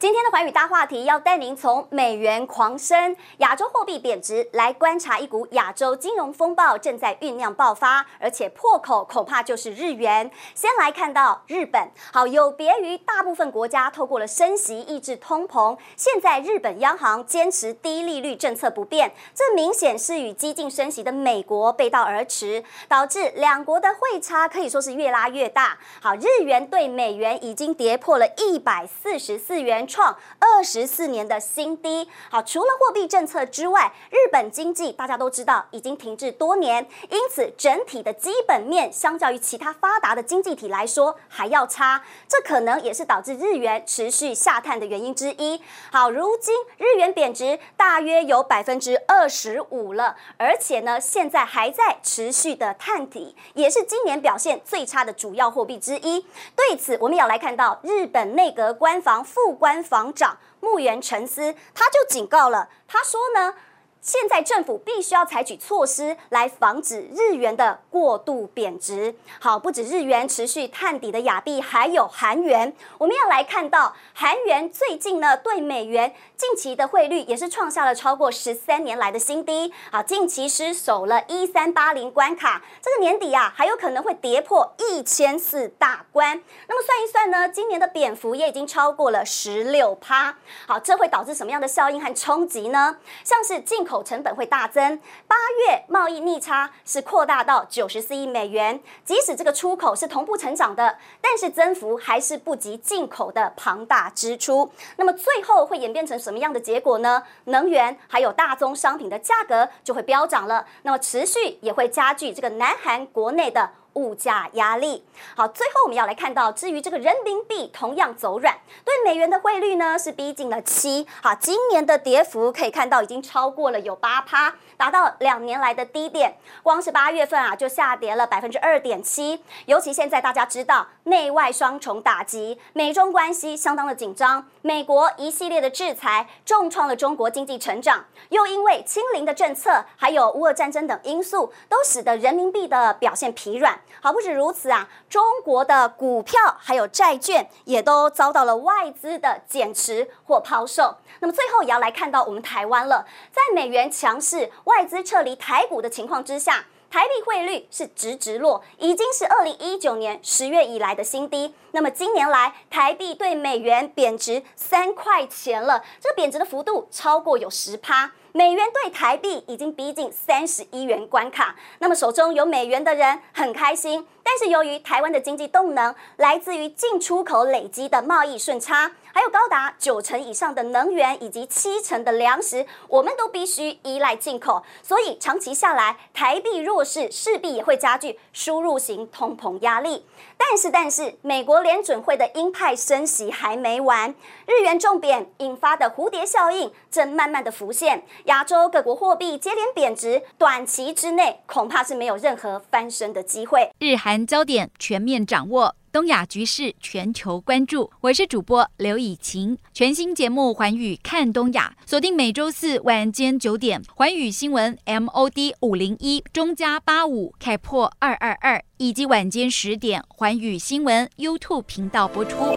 今天的寰宇大话题要带您从美元狂升、亚洲货币贬值来观察一股亚洲金融风暴正在酝酿爆发，而且破口恐怕就是日元。先来看到日本，好，有别于大部分国家透过了升息抑制通膨，现在日本央行坚持低利率政策不变，这明显是与激进升息的美国背道而驰，导致两国的汇差可以说是越拉越大。好，日元对美元已经跌破了一百四十四元。创二十四年的新低。好，除了货币政策之外，日本经济大家都知道已经停滞多年，因此整体的基本面相较于其他发达的经济体来说还要差。这可能也是导致日元持续下探的原因之一。好，如今日元贬值大约有百分之二十五了，而且呢，现在还在持续的探底，也是今年表现最差的主要货币之一。对此，我们要来看到日本内阁官房副官。防长木原诚司他就警告了，他说呢。现在政府必须要采取措施来防止日元的过度贬值。好，不止日元持续探底的亚币，还有韩元。我们要来看到韩元最近呢对美元近期的汇率也是创下了超过十三年来的新低。好，近期失守了一三八零关卡，这个年底啊还有可能会跌破一千四大关。那么算一算呢，今年的贬幅也已经超过了十六趴。好，这会导致什么样的效应和冲击呢？像是进口成本会大增，八月贸易逆差是扩大到九十四亿美元。即使这个出口是同步成长的，但是增幅还是不及进口的庞大支出。那么最后会演变成什么样的结果呢？能源还有大宗商品的价格就会飙涨了。那么持续也会加剧这个南韩国内的。物价压力好，最后我们要来看到，至于这个人民币同样走软，对美元的汇率呢是逼近了七。好，今年的跌幅可以看到已经超过了有八趴，达到两年来的低点。光是八月份啊就下跌了百分之二点七。尤其现在大家知道内外双重打击，美中关系相当的紧张，美国一系列的制裁重创了中国经济成长，又因为清零的政策，还有乌俄战争等因素，都使得人民币的表现疲软。好，不止如此啊，中国的股票还有债券也都遭到了外资的减持或抛售。那么最后也要来看到我们台湾了，在美元强势、外资撤离台股的情况之下，台币汇率是直直落，已经是二零一九年十月以来的新低。那么今年来，台币对美元贬值三块钱了，这贬值的幅度超过有十趴。美元兑台币已经逼近三十一元关卡，那么手中有美元的人很开心。但是由于台湾的经济动能来自于进出口累积的贸易顺差，还有高达九成以上的能源以及七成的粮食，我们都必须依赖进口，所以长期下来，台币弱势势必也会加剧输入型通膨压力。但是，但是，美国联准会的鹰派升息还没完，日元重贬引发的蝴蝶效应正慢慢的浮现，亚洲各国货币接连贬值，短期之内恐怕是没有任何翻身的机会。日韩焦点全面掌握。东亚局势全球关注，我是主播刘以晴。全新节目《寰宇看东亚》，锁定每周四晚间九点，寰宇新闻 MOD 五零一中加八五开破二二二，以及晚间十点，寰宇新闻 YouTube 频道播出。